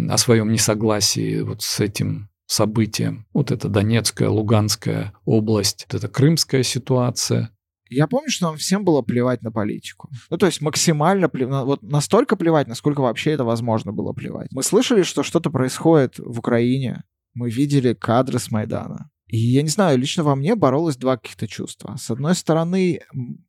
о своем несогласии вот с этим событиям. Вот это Донецкая, Луганская область, вот это Крымская ситуация. Я помню, что нам всем было плевать на политику. Ну, то есть максимально плевать, вот настолько плевать, насколько вообще это возможно было плевать. Мы слышали, что что-то происходит в Украине, мы видели кадры с Майдана. И я не знаю, лично во мне боролось два каких-то чувства. С одной стороны,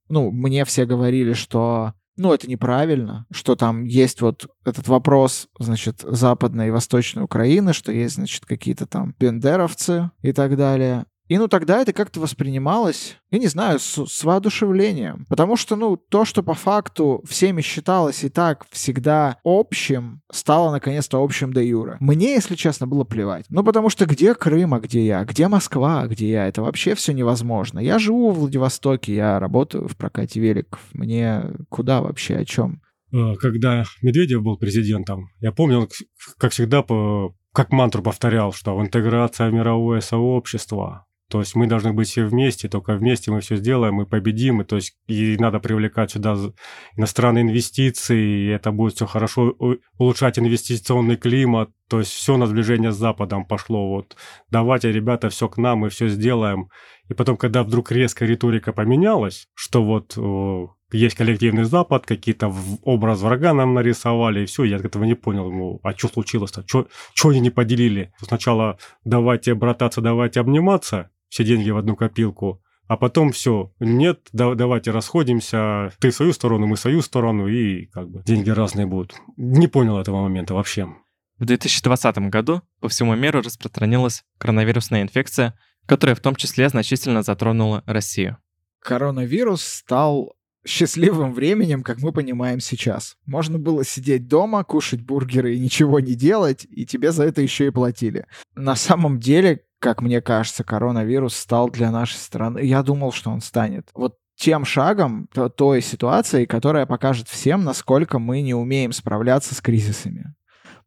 ну, мне все говорили, что ну, это неправильно, что там есть вот этот вопрос, значит, западной и восточной Украины, что есть, значит, какие-то там бендеровцы и так далее. И ну тогда это как-то воспринималось, я не знаю, с, с воодушевлением. Потому что, ну, то, что по факту всеми считалось и так всегда общим, стало наконец-то общим до юра. Мне, если честно, было плевать. Ну, потому что где Крым, а где я? Где Москва, а где я? Это вообще все невозможно. Я живу в Владивостоке, я работаю в прокате великов. Мне куда вообще, о чем? Э, когда Медведев был президентом, я помню, он, как всегда, по, как мантру повторял, что интеграция в мировое сообщество, то есть мы должны быть все вместе, только вместе мы все сделаем, мы победим. И, то есть и надо привлекать сюда иностранные инвестиции, и это будет все хорошо улучшать инвестиционный климат. То есть все на сближение с Западом пошло. Вот давайте, ребята, все к нам, мы все сделаем. И потом, когда вдруг резко риторика поменялась, что вот есть коллективный Запад, какие-то образ врага нам нарисовали, и все, я этого не понял. Ну, а что случилось-то? Что они не поделили? Сначала давайте брататься, давайте обниматься, все деньги в одну копилку, а потом все, нет, да, давайте расходимся, ты в свою сторону, мы в свою сторону, и как бы деньги разные будут. Не понял этого момента вообще. В 2020 году по всему миру распространилась коронавирусная инфекция, которая в том числе значительно затронула Россию. Коронавирус стал счастливым временем, как мы понимаем сейчас. Можно было сидеть дома, кушать бургеры и ничего не делать, и тебе за это еще и платили. На самом деле, как мне кажется, коронавирус стал для нашей страны. Я думал, что он станет. Вот тем шагом, той ситуацией, которая покажет всем, насколько мы не умеем справляться с кризисами.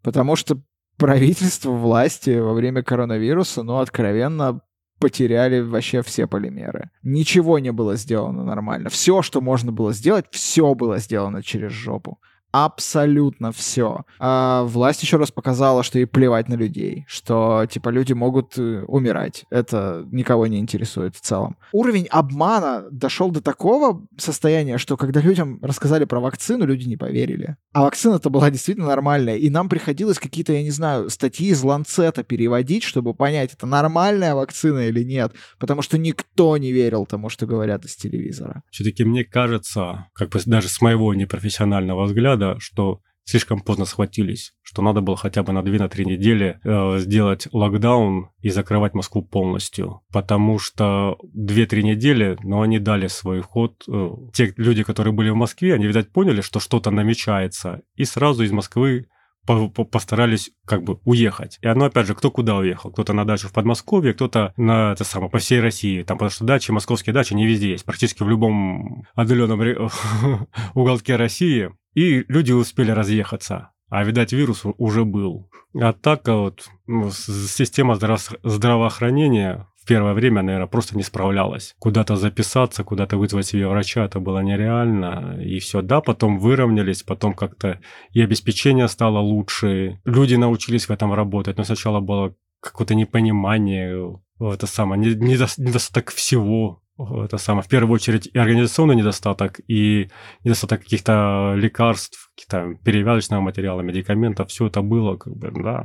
Потому что правительство, власти во время коронавируса, ну, откровенно потеряли вообще все полимеры. Ничего не было сделано нормально. Все, что можно было сделать, все было сделано через жопу абсолютно все. А власть еще раз показала, что ей плевать на людей, что, типа, люди могут э, умирать. Это никого не интересует в целом. Уровень обмана дошел до такого состояния, что когда людям рассказали про вакцину, люди не поверили. А вакцина-то была действительно нормальная, и нам приходилось какие-то, я не знаю, статьи из Ланцета переводить, чтобы понять, это нормальная вакцина или нет, потому что никто не верил тому, что говорят из телевизора. Все-таки мне кажется, как бы даже с моего непрофессионального взгляда, года, что слишком поздно схватились, что надо было хотя бы на 2-3 недели э, сделать локдаун и закрывать Москву полностью. Потому что 2-3 недели, но они дали свой ход. Э, те люди, которые были в Москве, они, видать, поняли, что что-то намечается, и сразу из Москвы постарались как бы уехать. И оно, опять же, кто куда уехал. Кто-то на дачу в Подмосковье, кто-то на это самое, по всей России. Там, потому что дачи, московские дачи не везде есть. Практически в любом отдаленном уголке России и люди успели разъехаться. А, видать, вирус уже был. А так вот, ну, система здраво- здравоохранения в первое время, наверное, просто не справлялась. Куда-то записаться, куда-то вызвать себе врача, это было нереально. И все, да, потом выровнялись, потом как-то и обеспечение стало лучше. Люди научились в этом работать, но сначала было какое-то непонимание, это самое, недостаток всего это самое, в первую очередь и организационный недостаток, и недостаток каких-то лекарств, каких-то перевязочного материала, медикаментов, все это было, как бы, да.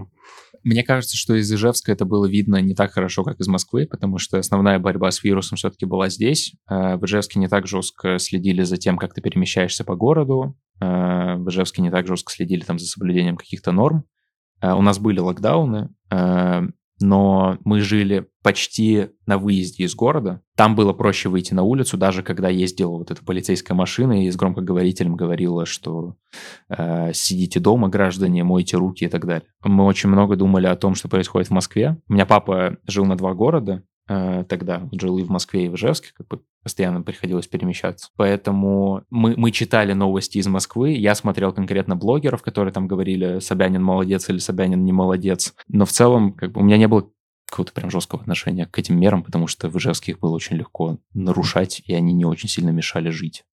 Мне кажется, что из Ижевска это было видно не так хорошо, как из Москвы, потому что основная борьба с вирусом все-таки была здесь. Э, в Ижевске не так жестко следили за тем, как ты перемещаешься по городу. Э, в Ижевске не так жестко следили там за соблюдением каких-то норм. Э, у нас были локдауны, но мы жили почти на выезде из города. Там было проще выйти на улицу, даже когда ездила вот эта полицейская машина и с громкоговорителем говорила, что э, сидите дома, граждане, мойте руки и так далее. Мы очень много думали о том, что происходит в Москве. У меня папа жил на два города, тогда жил и в Москве, и в Ижевске, как бы постоянно приходилось перемещаться. Поэтому мы, мы читали новости из Москвы, я смотрел конкретно блогеров, которые там говорили, Собянин молодец или Собянин не молодец. Но в целом, как бы у меня не было какого-то прям жесткого отношения к этим мерам, потому что в Ижевске их было очень легко нарушать, и они не очень сильно мешали жить.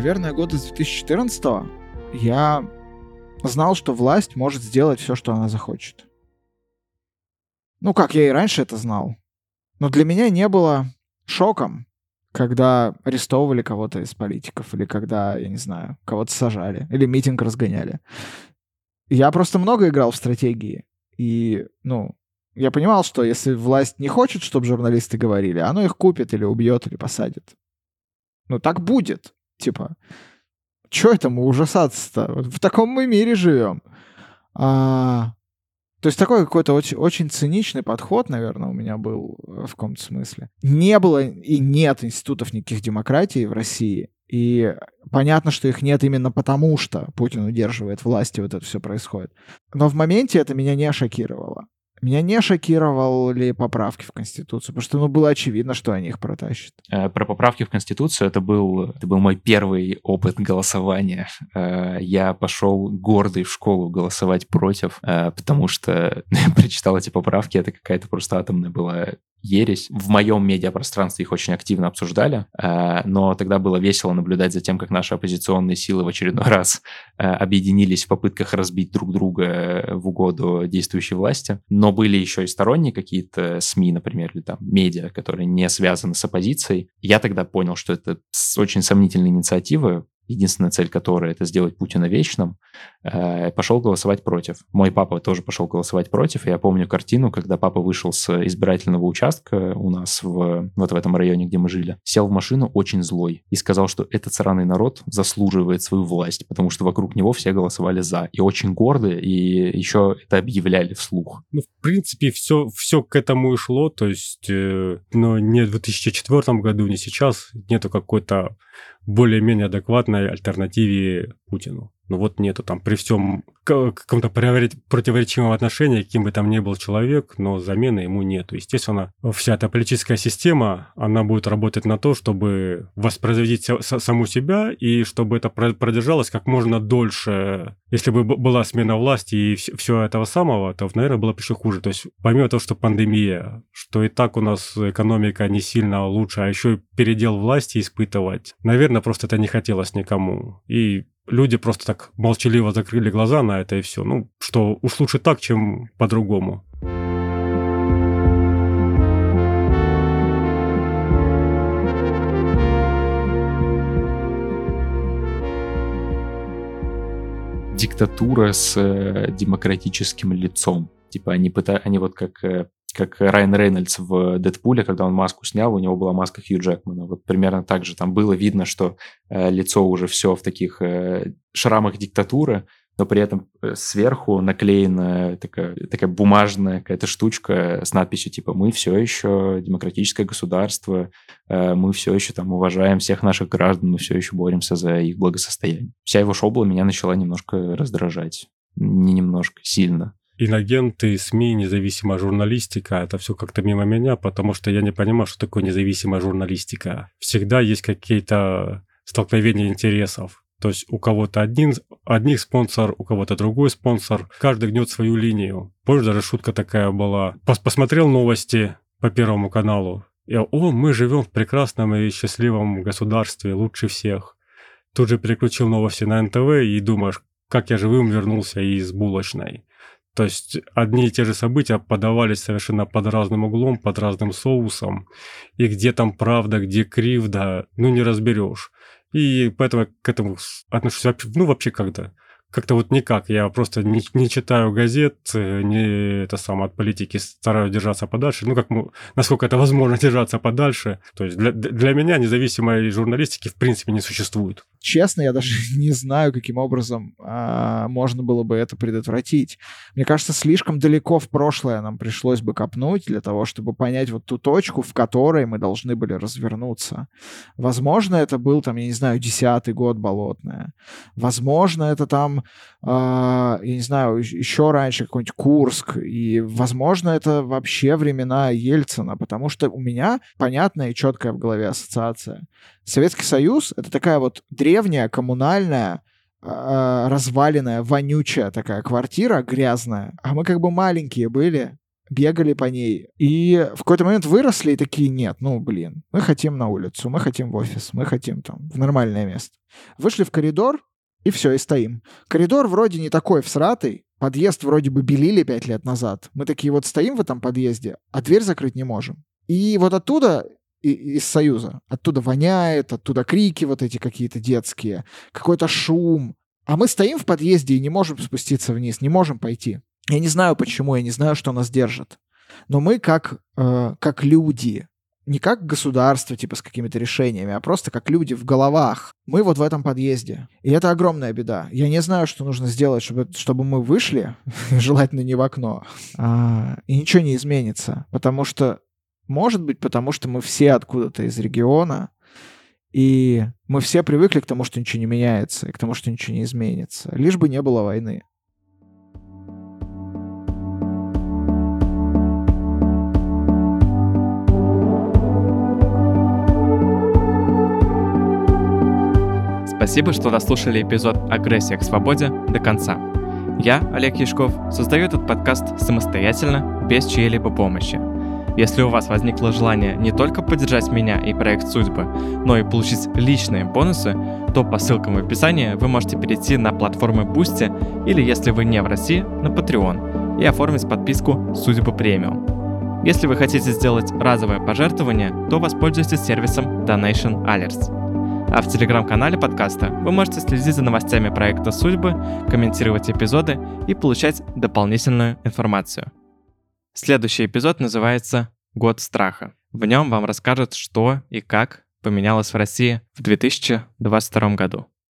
Наверное, года с 2014 я знал, что власть может сделать все, что она захочет. Ну, как я и раньше это знал. Но для меня не было шоком, когда арестовывали кого-то из политиков, или когда, я не знаю, кого-то сажали, или митинг разгоняли. Я просто много играл в стратегии, и, ну, я понимал, что если власть не хочет, чтобы журналисты говорили, оно их купит или убьет, или посадит. Ну, так будет. Типа, что этому ужасаться-то? В таком мы мире живем. А, то есть такой какой-то очень, очень циничный подход, наверное, у меня был э, в каком-то смысле. Не было и нет институтов никаких демократий в России. И понятно, что их нет именно потому, что Путин удерживает власть, и вот это все происходит. Но в моменте это меня не шокировало. Меня не шокировали поправки в Конституцию, потому что ну, было очевидно, что они их протащат. Э, про поправки в Конституцию это был, это был мой первый опыт голосования. Э, я пошел гордый в школу голосовать против, э, потому что прочитал эти поправки, это какая-то просто атомная была ересь. В моем медиапространстве их очень активно обсуждали, э, но тогда было весело наблюдать за тем, как наши оппозиционные силы в очередной раз э, объединились в попытках разбить друг друга в угоду действующей власти. Но были еще и сторонние какие-то СМИ, например, или там медиа, которые не связаны с оппозицией. Я тогда понял, что это очень сомнительные инициативы, единственная цель которой это сделать Путина вечным, э, пошел голосовать против. Мой папа тоже пошел голосовать против. Я помню картину, когда папа вышел с избирательного участка у нас в, вот в этом районе, где мы жили, сел в машину очень злой и сказал, что этот сраный народ заслуживает свою власть, потому что вокруг него все голосовали за. И очень горды, и еще это объявляли вслух. Ну, в принципе, все, все к этому и шло, то есть, э, но не в 2004 году, не сейчас, нету какой-то более-менее адекватной альтернативе Путину. Но вот нету там при всем каком-то противоречивом отношении, каким бы там ни был человек, но замены ему нету. Естественно, вся эта политическая система, она будет работать на то, чтобы воспроизводить саму себя и чтобы это продержалось как можно дольше. Если бы была смена власти и все этого самого, то, наверное, было бы еще хуже. То есть, помимо того, что пандемия, что и так у нас экономика не сильно лучше, а еще и передел власти испытывать, наверное, просто это не хотелось никому. И люди просто так молчаливо закрыли глаза на это и все. Ну, что уж лучше так, чем по-другому. Диктатура с э, демократическим лицом. Типа они пытаются, они вот как э, как Райан Рейнольдс в Дэдпуле, когда он маску снял, у него была маска Хью Джекмана. Вот примерно так же там было видно, что э, лицо уже все в таких э, шрамах диктатуры, но при этом э, сверху наклеена такая, такая бумажная какая-то штучка с надписью типа «Мы все еще демократическое государство, э, мы все еще там уважаем всех наших граждан, мы все еще боремся за их благосостояние». Вся его шобла меня начала немножко раздражать. Не немножко, сильно инагенты, СМИ, независимая журналистика, это все как-то мимо меня, потому что я не понимаю, что такое независимая журналистика. Всегда есть какие-то столкновения интересов. То есть у кого-то один, одних спонсор, у кого-то другой спонсор. Каждый гнет свою линию. Позже даже шутка такая была. Пос посмотрел новости по Первому каналу. И, о, мы живем в прекрасном и счастливом государстве, лучше всех. Тут же переключил новости на НТВ и думаешь, как я живым вернулся из булочной. То есть одни и те же события подавались совершенно под разным углом, под разным соусом. И где там правда, где кривда, ну не разберешь. И поэтому к этому отношусь ну вообще когда как-то вот никак. Я просто не, не читаю газет, э, не это самое от политики стараюсь держаться подальше. Ну, как насколько это возможно держаться подальше. То есть для, для меня независимой журналистики в принципе не существует. Честно, я даже не знаю, каким образом а, можно было бы это предотвратить. Мне кажется, слишком далеко в прошлое нам пришлось бы копнуть для того, чтобы понять вот ту точку, в которой мы должны были развернуться. Возможно, это был там, я не знаю, десятый год болотная. Возможно, это э, я не знаю, еще раньше какой-нибудь Курск, и, возможно, это вообще времена Ельцина, потому что у меня понятная и четкая в голове ассоциация. Советский Союз — это такая вот древняя коммунальная э, разваленная, вонючая такая квартира, грязная, а мы как бы маленькие были, бегали по ней. И в какой-то момент выросли и такие, нет, ну, блин, мы хотим на улицу, мы хотим в офис, мы хотим там в нормальное место. Вышли в коридор, и все, и стоим. Коридор вроде не такой всратый, подъезд вроде бы белили пять лет назад. Мы такие вот стоим в этом подъезде, а дверь закрыть не можем. И вот оттуда из Союза. Оттуда воняет, оттуда крики вот эти какие-то детские, какой-то шум. А мы стоим в подъезде и не можем спуститься вниз, не можем пойти. Я не знаю почему, я не знаю, что нас держит. Но мы как, э, как люди, не как государство, типа с какими-то решениями, а просто как люди в головах. Мы вот в этом подъезде. И это огромная беда. Я не знаю, что нужно сделать, чтобы, чтобы мы вышли, желательно не в окно, а, и ничего не изменится. Потому что может быть, потому что мы все откуда-то из региона, и мы все привыкли к тому, что ничего не меняется, и к тому, что ничего не изменится. Лишь бы не было войны. Спасибо, что дослушали эпизод «Агрессия к свободе» до конца. Я, Олег Яшков, создаю этот подкаст самостоятельно, без чьей-либо помощи – если у вас возникло желание не только поддержать меня и проект «Судьбы», но и получить личные бонусы, то по ссылкам в описании вы можете перейти на платформы Boosty или, если вы не в России, на Patreon и оформить подписку «Судьба премиум». Если вы хотите сделать разовое пожертвование, то воспользуйтесь сервисом Donation Alerts. А в телеграм-канале подкаста вы можете следить за новостями проекта «Судьбы», комментировать эпизоды и получать дополнительную информацию. Следующий эпизод называется «Год страха». В нем вам расскажут, что и как поменялось в России в 2022 году.